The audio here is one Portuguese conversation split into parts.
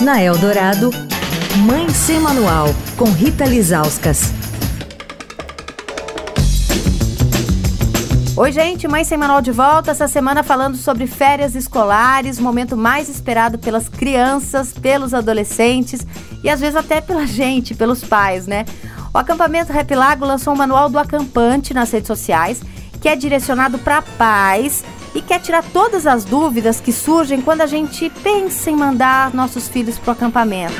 Na Eldorado, Mãe Sem Manual, com Rita Lizauskas. Oi, gente, Mãe Sem Manual de volta. Essa semana falando sobre férias escolares, momento mais esperado pelas crianças, pelos adolescentes e às vezes até pela gente, pelos pais, né? O acampamento Rap Lago lançou um manual do acampante nas redes sociais, que é direcionado para pais e quer tirar todas as dúvidas que surgem quando a gente pensa em mandar nossos filhos para o acampamento.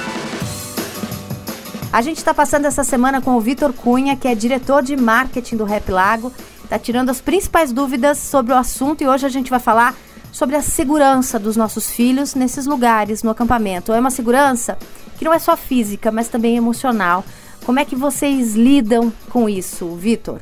A gente está passando essa semana com o Vitor Cunha, que é diretor de marketing do Rap Lago, está tirando as principais dúvidas sobre o assunto e hoje a gente vai falar sobre a segurança dos nossos filhos nesses lugares, no acampamento. É uma segurança que não é só física, mas também emocional. Como é que vocês lidam com isso, Vitor?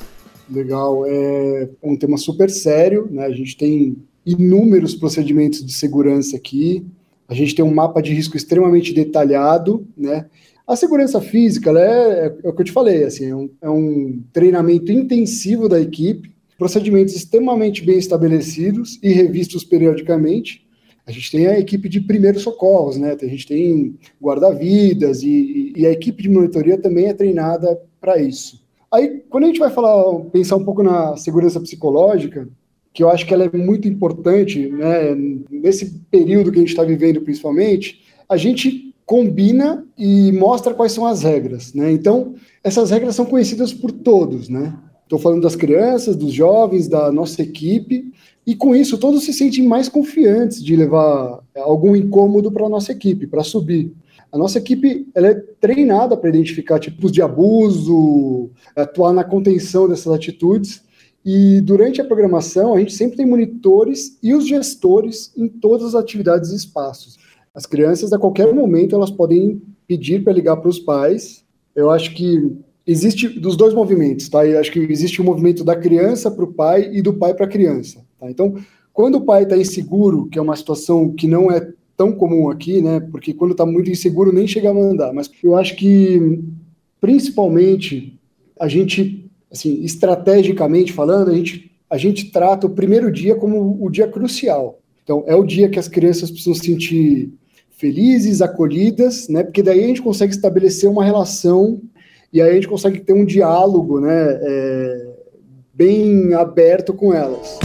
Legal, é um tema super sério, né? A gente tem inúmeros procedimentos de segurança aqui, a gente tem um mapa de risco extremamente detalhado, né? A segurança física, é, é, o que eu te falei, assim, é um, é um treinamento intensivo da equipe, procedimentos extremamente bem estabelecidos e revistos periodicamente. A gente tem a equipe de primeiros socorros, né? A gente tem guarda-vidas e, e a equipe de monitoria também é treinada para isso. Aí, quando a gente vai falar, pensar um pouco na segurança psicológica, que eu acho que ela é muito importante, né, nesse período que a gente está vivendo, principalmente, a gente combina e mostra quais são as regras, né? Então, essas regras são conhecidas por todos, né? Estou falando das crianças, dos jovens, da nossa equipe, e com isso todos se sentem mais confiantes de levar algum incômodo para a nossa equipe, para subir. A nossa equipe ela é treinada para identificar tipos de abuso, atuar na contenção dessas atitudes. E durante a programação, a gente sempre tem monitores e os gestores em todas as atividades e espaços. As crianças, a qualquer momento, elas podem pedir para ligar para os pais. Eu acho que existe dos dois movimentos, tá? Eu acho que existe o movimento da criança para o pai e do pai para a criança. Tá? Então, quando o pai está inseguro, que é uma situação que não é tão comum aqui, né? Porque quando está muito inseguro nem chega a mandar. Mas eu acho que principalmente a gente, assim, estrategicamente falando, a gente a gente trata o primeiro dia como o dia crucial. Então é o dia que as crianças precisam se sentir felizes, acolhidas, né? Porque daí a gente consegue estabelecer uma relação e aí a gente consegue ter um diálogo, né? É, bem aberto com elas.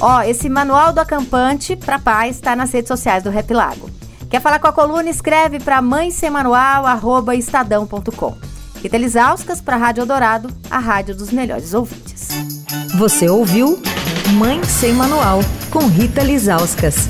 Ó, esse manual do acampante para pais está nas redes sociais do Rap Lago. Quer falar com a coluna? Escreve para mãesemanual@estadão.com. Rita Lisauskas para a Rádio Eldorado, a rádio dos melhores ouvintes. Você ouviu Mãe Sem Manual com Rita Lisauskas.